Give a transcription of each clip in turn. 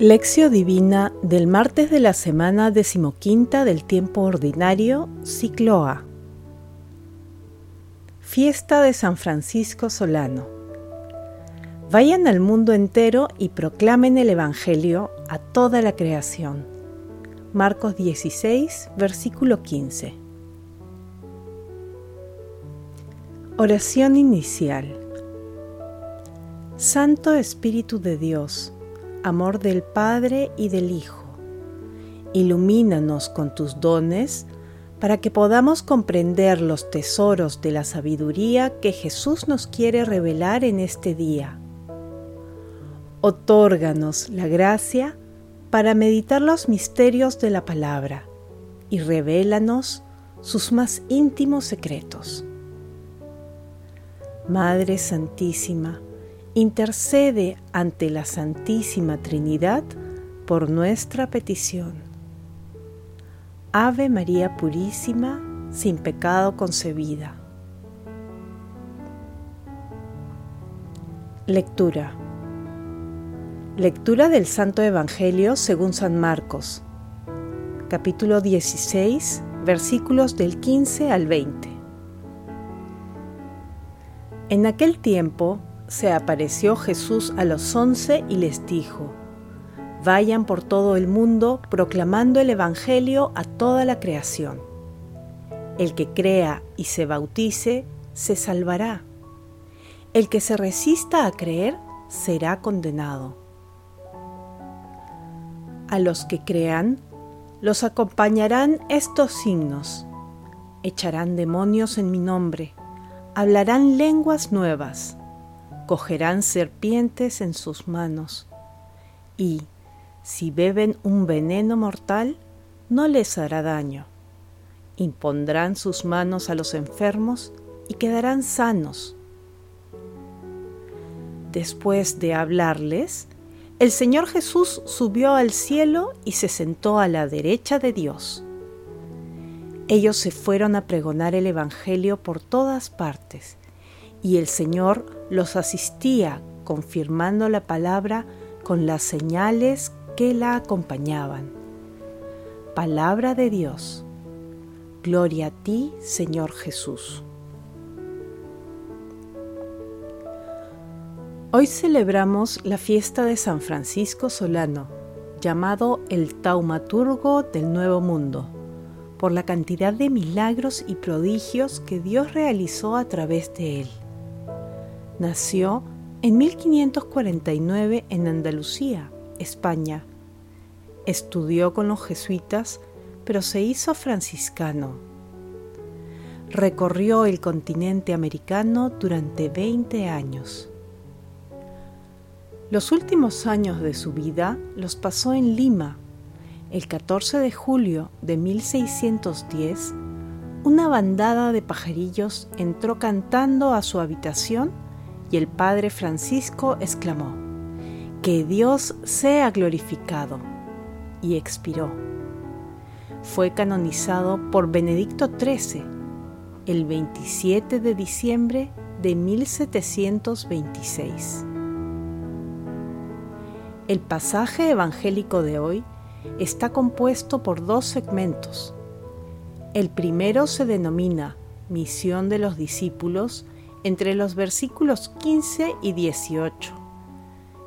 Lección Divina del martes de la semana decimoquinta del tiempo ordinario, ciclo A. Fiesta de San Francisco Solano. Vayan al mundo entero y proclamen el Evangelio a toda la creación. Marcos 16, versículo 15. Oración inicial. Santo Espíritu de Dios, amor del Padre y del Hijo. Ilumínanos con tus dones para que podamos comprender los tesoros de la sabiduría que Jesús nos quiere revelar en este día. Otórganos la gracia para meditar los misterios de la palabra y revélanos sus más íntimos secretos. Madre Santísima, intercede ante la Santísima Trinidad por nuestra petición. Ave María Purísima, sin pecado concebida. Lectura. Lectura del Santo Evangelio según San Marcos, capítulo 16, versículos del 15 al 20. En aquel tiempo, se apareció Jesús a los once y les dijo, Vayan por todo el mundo proclamando el Evangelio a toda la creación. El que crea y se bautice, se salvará. El que se resista a creer, será condenado. A los que crean, los acompañarán estos signos. Echarán demonios en mi nombre, hablarán lenguas nuevas cogerán serpientes en sus manos, y si beben un veneno mortal, no les hará daño. Impondrán sus manos a los enfermos y quedarán sanos. Después de hablarles, el Señor Jesús subió al cielo y se sentó a la derecha de Dios. Ellos se fueron a pregonar el Evangelio por todas partes y el Señor los asistía confirmando la palabra con las señales que la acompañaban. Palabra de Dios. Gloria a ti, Señor Jesús. Hoy celebramos la fiesta de San Francisco Solano, llamado el taumaturgo del Nuevo Mundo, por la cantidad de milagros y prodigios que Dios realizó a través de él. Nació en 1549 en Andalucía, España. Estudió con los jesuitas, pero se hizo franciscano. Recorrió el continente americano durante 20 años. Los últimos años de su vida los pasó en Lima. El 14 de julio de 1610, una bandada de pajarillos entró cantando a su habitación y el Padre Francisco exclamó, Que Dios sea glorificado, y expiró. Fue canonizado por Benedicto XIII el 27 de diciembre de 1726. El pasaje evangélico de hoy está compuesto por dos segmentos. El primero se denomina Misión de los discípulos entre los versículos 15 y 18,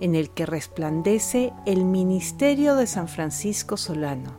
en el que resplandece el ministerio de San Francisco Solano.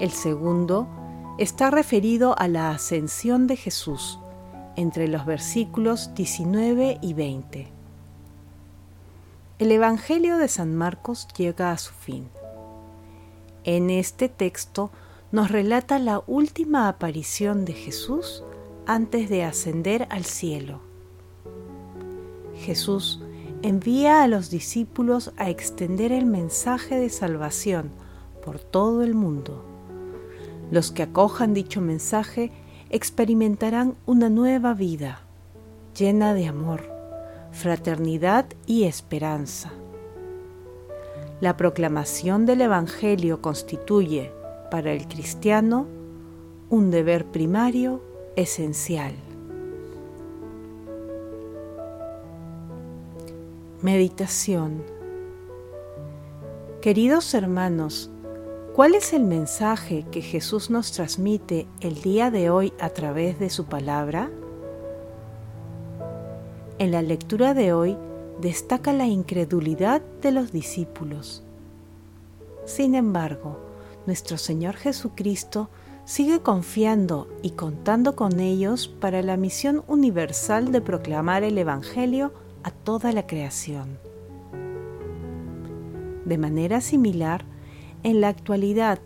El segundo está referido a la ascensión de Jesús, entre los versículos 19 y 20. El Evangelio de San Marcos llega a su fin. En este texto nos relata la última aparición de Jesús antes de ascender al cielo. Jesús envía a los discípulos a extender el mensaje de salvación por todo el mundo. Los que acojan dicho mensaje experimentarán una nueva vida, llena de amor, fraternidad y esperanza. La proclamación del Evangelio constituye, para el cristiano, un deber primario esencial. Meditación. Queridos hermanos, ¿cuál es el mensaje que Jesús nos transmite el día de hoy a través de su palabra? En la lectura de hoy destaca la incredulidad de los discípulos. Sin embargo, nuestro Señor Jesucristo sigue confiando y contando con ellos para la misión universal de proclamar el Evangelio a toda la creación. De manera similar, en la actualidad,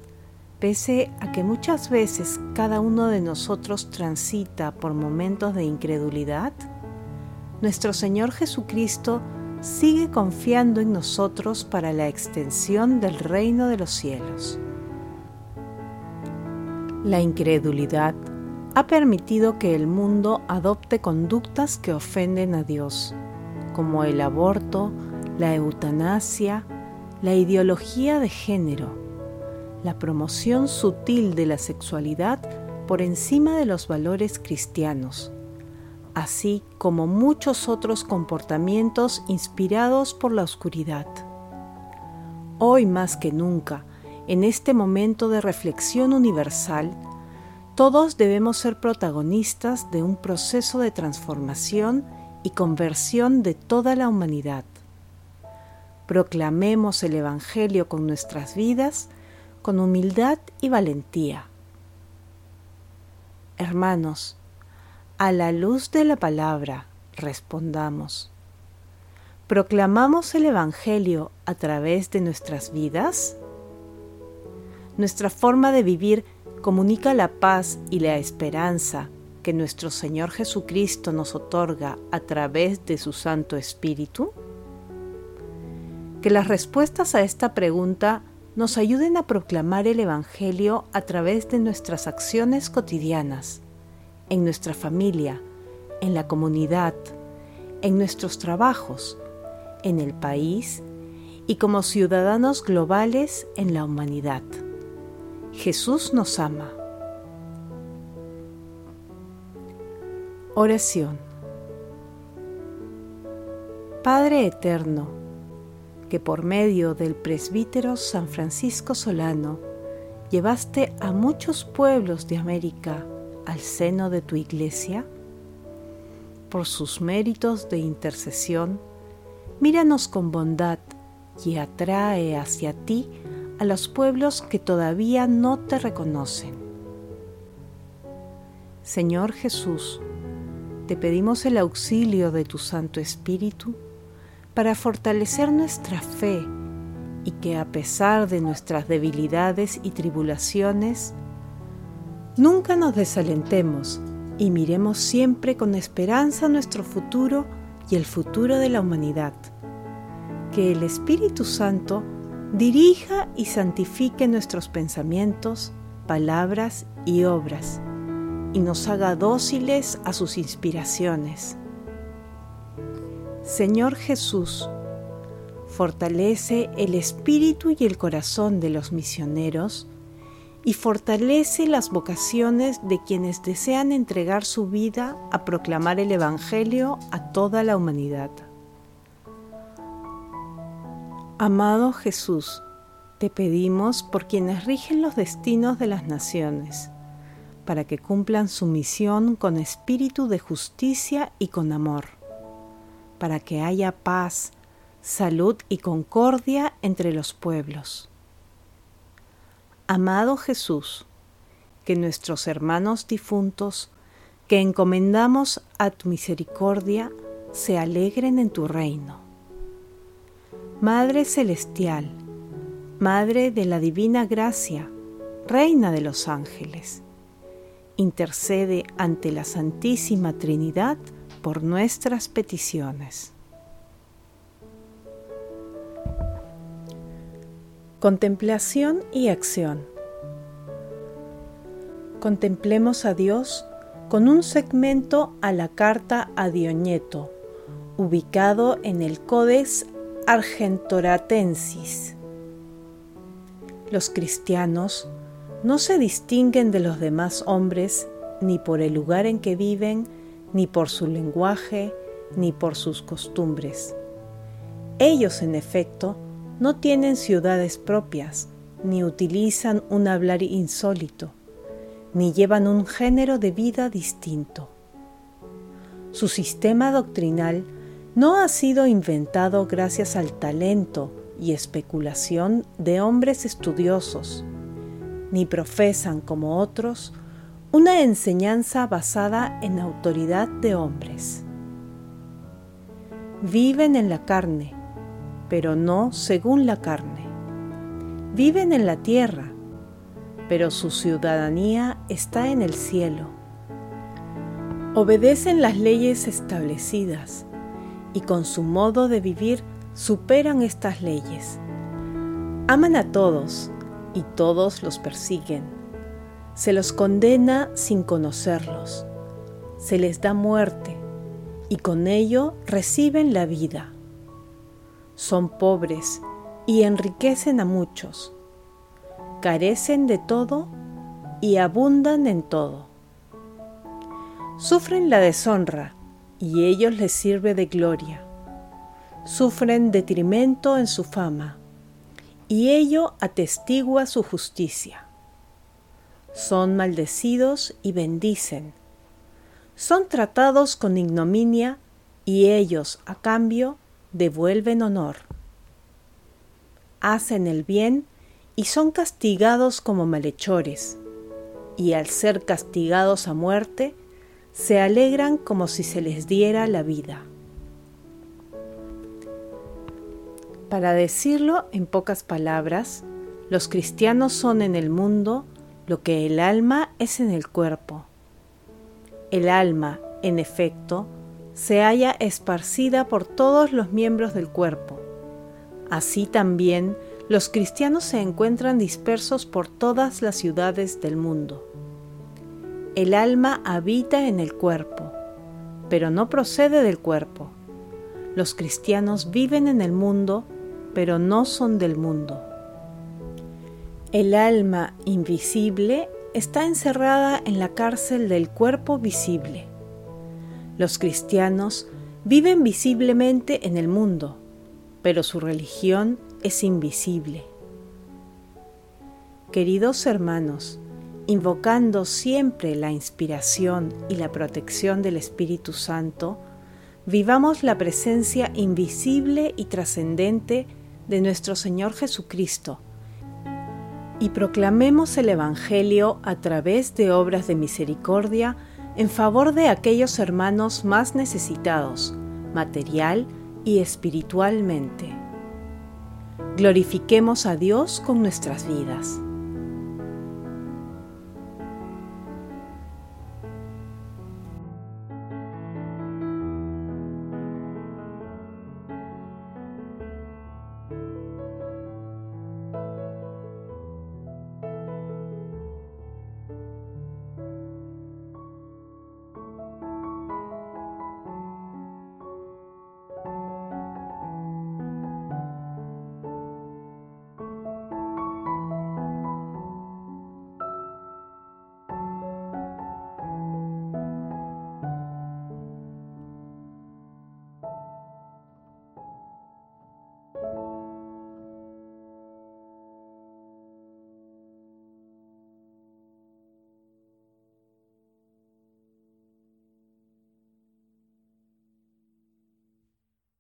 pese a que muchas veces cada uno de nosotros transita por momentos de incredulidad, nuestro Señor Jesucristo sigue confiando en nosotros para la extensión del reino de los cielos. La incredulidad ha permitido que el mundo adopte conductas que ofenden a Dios, como el aborto, la eutanasia, la ideología de género, la promoción sutil de la sexualidad por encima de los valores cristianos, así como muchos otros comportamientos inspirados por la oscuridad. Hoy más que nunca, en este momento de reflexión universal, todos debemos ser protagonistas de un proceso de transformación y conversión de toda la humanidad. Proclamemos el Evangelio con nuestras vidas, con humildad y valentía. Hermanos, a la luz de la palabra, respondamos. ¿Proclamamos el Evangelio a través de nuestras vidas? Nuestra forma de vivir comunica la paz y la esperanza que nuestro Señor Jesucristo nos otorga a través de su Santo Espíritu? Que las respuestas a esta pregunta nos ayuden a proclamar el Evangelio a través de nuestras acciones cotidianas, en nuestra familia, en la comunidad, en nuestros trabajos, en el país y como ciudadanos globales en la humanidad. Jesús nos ama. Oración. Padre Eterno, que por medio del presbítero San Francisco Solano llevaste a muchos pueblos de América al seno de tu iglesia, por sus méritos de intercesión, míranos con bondad y atrae hacia ti a los pueblos que todavía no te reconocen. Señor Jesús, te pedimos el auxilio de tu Santo Espíritu para fortalecer nuestra fe y que a pesar de nuestras debilidades y tribulaciones, nunca nos desalentemos y miremos siempre con esperanza nuestro futuro y el futuro de la humanidad. Que el Espíritu Santo dirija y santifique nuestros pensamientos, palabras y obras, y nos haga dóciles a sus inspiraciones. Señor Jesús, fortalece el espíritu y el corazón de los misioneros y fortalece las vocaciones de quienes desean entregar su vida a proclamar el Evangelio a toda la humanidad. Amado Jesús, te pedimos por quienes rigen los destinos de las naciones, para que cumplan su misión con espíritu de justicia y con amor, para que haya paz, salud y concordia entre los pueblos. Amado Jesús, que nuestros hermanos difuntos, que encomendamos a tu misericordia, se alegren en tu reino Madre Celestial, Madre de la Divina Gracia, Reina de los Ángeles, intercede ante la Santísima Trinidad por nuestras peticiones. Contemplación y acción. Contemplemos a Dios con un segmento a la carta a Dioñeto, ubicado en el Codex Argentoratensis. Los cristianos no se distinguen de los demás hombres ni por el lugar en que viven, ni por su lenguaje, ni por sus costumbres. Ellos, en efecto, no tienen ciudades propias, ni utilizan un hablar insólito, ni llevan un género de vida distinto. Su sistema doctrinal no ha sido inventado gracias al talento y especulación de hombres estudiosos, ni profesan como otros una enseñanza basada en autoridad de hombres. Viven en la carne, pero no según la carne. Viven en la tierra, pero su ciudadanía está en el cielo. Obedecen las leyes establecidas y con su modo de vivir superan estas leyes. Aman a todos y todos los persiguen se los condena sin conocerlos, se les da muerte y con ello reciben la vida. Son pobres y enriquecen a muchos, carecen de todo y abundan en todo. Sufren la deshonra y ellos les sirve de gloria. Sufren detrimento en su fama y ello atestigua su justicia son maldecidos y bendicen. Son tratados con ignominia y ellos, a cambio, devuelven honor. Hacen el bien y son castigados como malhechores, y al ser castigados a muerte, se alegran como si se les diera la vida. Para decirlo en pocas palabras, los cristianos son en el mundo lo que el alma es en el cuerpo. El alma, en efecto, se halla esparcida por todos los miembros del cuerpo. Así también los cristianos se encuentran dispersos por todas las ciudades del mundo. El alma habita en el cuerpo, pero no procede del cuerpo. Los cristianos viven en el mundo, pero no son del mundo. El alma invisible está encerrada en la cárcel del cuerpo visible. Los cristianos viven visiblemente en el mundo, pero su religión es invisible. Queridos hermanos, invocando siempre la inspiración y la protección del Espíritu Santo, vivamos la presencia invisible y trascendente de nuestro Señor Jesucristo, y proclamemos el Evangelio a través de obras de misericordia en favor de aquellos hermanos más necesitados, material y espiritualmente. Glorifiquemos a Dios con nuestras vidas.